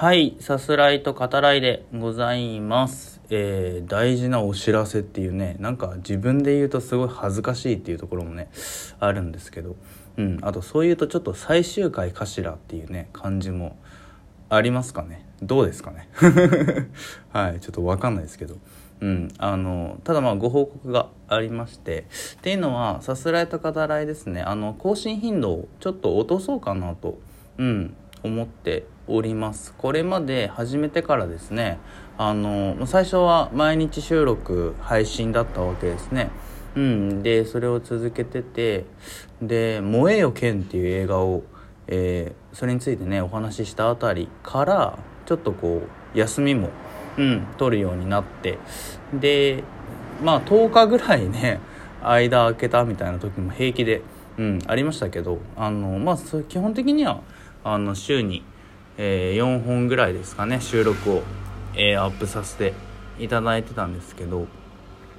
はい、さすらいと語らいでございます。えー、大事なお知らせっていうね、なんか自分で言うとすごい恥ずかしいっていうところもね、あるんですけど、うん、あとそう言うとちょっと最終回かしらっていうね、感じもありますかね？どうですかね？はい、ちょっとわかんないですけど。うん、あのただまあご報告がありましてっていうのはさすらいと語らいですねあの更新頻度をちょっと落とそうかなと、うん、思っております。これまで始めてからですねあの最初は毎日収録配信だったわけですね。うんでそれを続けててで「燃えよ剣」っていう映画を、えーそれについてねお話ししたあたりからちょっとこう休みもうん、取るようになってでまあ10日ぐらいね間空けたみたいな時も平気で、うん、ありましたけどあのまあ基本的にはあの週に、えー4本ぐらいですかね収録を、えーアップさせていただいてたんですけど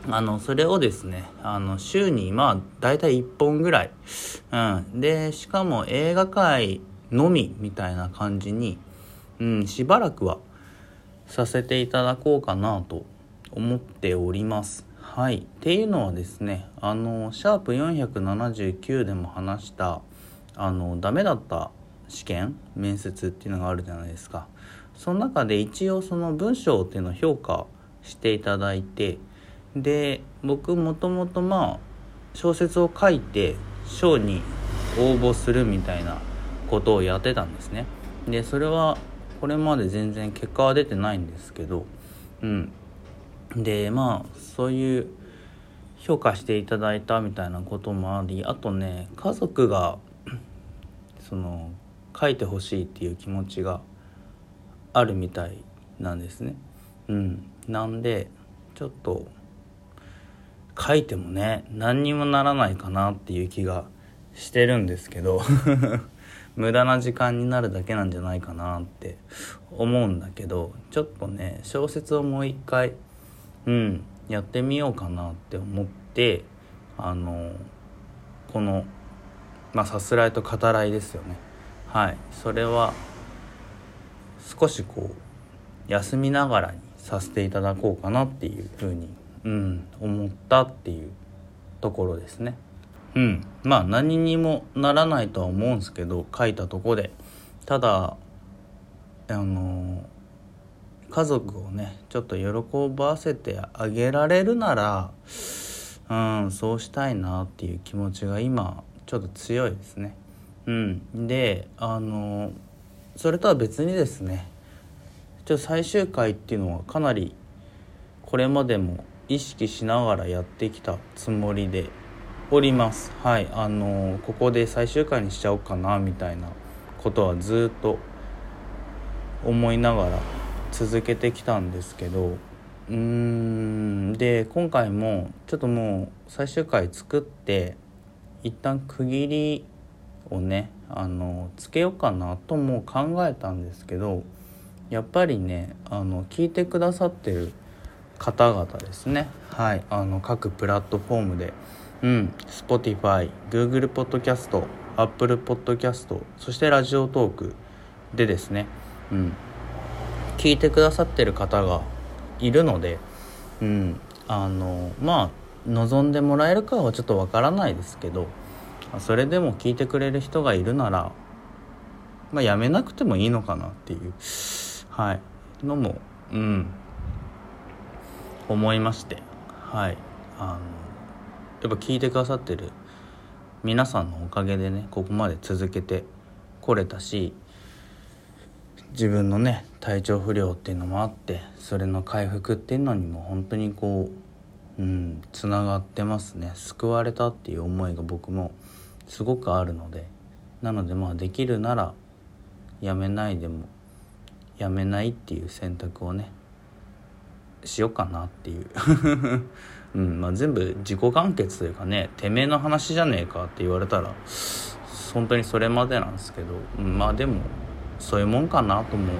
あのそれをですねあの週にまあ大体1本ぐらい、うん、でしかも映画界のみみたいな感じに、うん、しばらくはさせていただこうかなと思っております。はい。っていうのはですね、あの、シャープ479でも話した、あの、ダメだった試験、面接っていうのがあるじゃないですか。その中で一応その文章っていうのを評価していただいて、で、僕もともとまあ、小説を書いて賞に応募するみたいなことをやってたんですね。で、それはこれまで全然結果は出てないんですけど、うん。で、まあ、そういう評価していただいたみたいなこともあり、あとね、家族が、その、書いてほしいっていう気持ちがあるみたいなんですね。うん。なんで、ちょっと、書いてもね、何にもならないかなっていう気がしてるんですけど、無駄な時間になるだけなんじゃないかなって思うんだけどちょっとね小説をもう一回うんやってみようかなって思ってあのこのまあさすらいと語らいですよねはいそれは少しこう休みながらにさせていただこうかなっていうふうに、うん、思ったっていうところですね。うん、まあ何にもならないとは思うんですけど書いたとこでただあの家族をねちょっと喜ばせてあげられるならうんそうしたいなっていう気持ちが今ちょっと強いですね。うん、であのそれとは別にですねちょ最終回っていうのはかなりこれまでも意識しながらやってきたつもりでおります。はい。あのここで最終回にしちゃおうかなみたいなことはずっと思いながら続けてきたんですけどうーん。で今回もちょっともう最終回作って一旦区切りをねあのつけようかなとも考えたんですけどやっぱりねあの聞いてくださってる方々ですね。はいあの各プラットフォームでうん Spotify、Google Podcast、Apple Podcast そしてラジオトークでですねうん聞いてくださってる方がいるのでうんあのまあ望んでもらえるかはちょっとわからないですけどそれでも聞いてくれる人がいるならまあやめなくてもいいのかなっていうはいのもうん思いましてはいあのやっぱ聞いてくださってる皆さんのおかげでねここまで続けてこれたし自分のね体調不良っていうのもあってそれの回復っていうのにも本当にこううんつながってますね。救われたっていう思いが僕もすごくあるのでなのでまあできるならやめないでもやめないっていう選択をねしようかなっていう。うんまあ、全部自己完結というかねてめえの話じゃねえかって言われたら本当にそれまでなんですけど、うんまあでもそういうもんかなとも、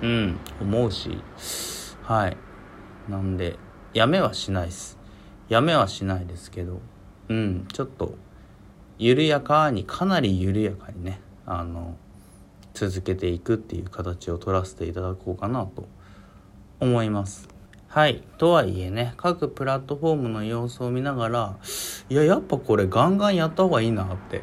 う。ん、思うしはい。なんでやめはしないです。やめはしないですけどうんちょっと緩やかにかなり緩やかにねあの続けていくっていう形を取らせていただこうかなと思います。はい。とはいえね各プラットフォームの様子を見ながらいややっぱこれガンガンやった方がいいなって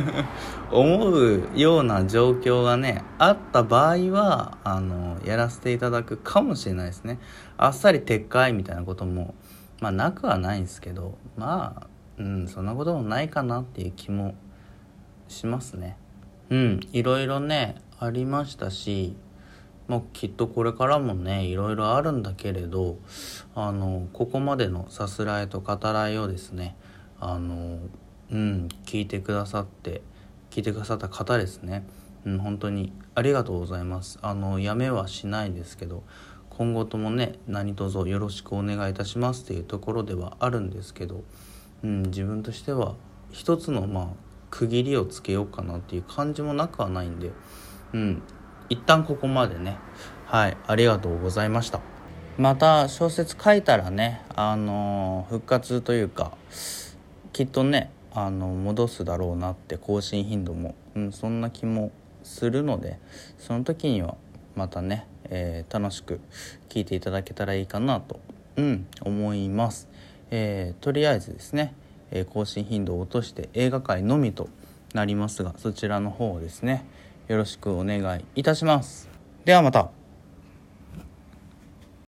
思うような状況がねあった場合はあのやらせていただくかもしれないですね。あっさり撤回みたいなこともまあなくはないんですけどまあうんそんなこともないかなっていう気もしますね。うんいろいろねありましたしまあ、きっとこれからもねいろいろあるんだけれどあのここまでのさすらいと語らいをですねあのうん聞いてくださって聞いてくださった方ですね、うん、本当にありがとうございます。あのやめはしないですけど今後ともね何卒よろしくお願いいたしますっていうところではあるんですけど、うん、自分としては一つのまあ区切りをつけようかなっていう感じもなくはないんで、うん、一旦ここまでね。はいありがとうございました。また小説書いたらねあの復活というかきっとねあの戻すだろうなって更新頻度も、うん、そんな気もするのでその時にはまたね、えー、楽しく聞いていただけたらいいかなと、うん、思います、えー、とりあえずですね、え、更新頻度を落として映画界のみとなりますがそちらの方をですねよろしくお願いいたします。ではまた。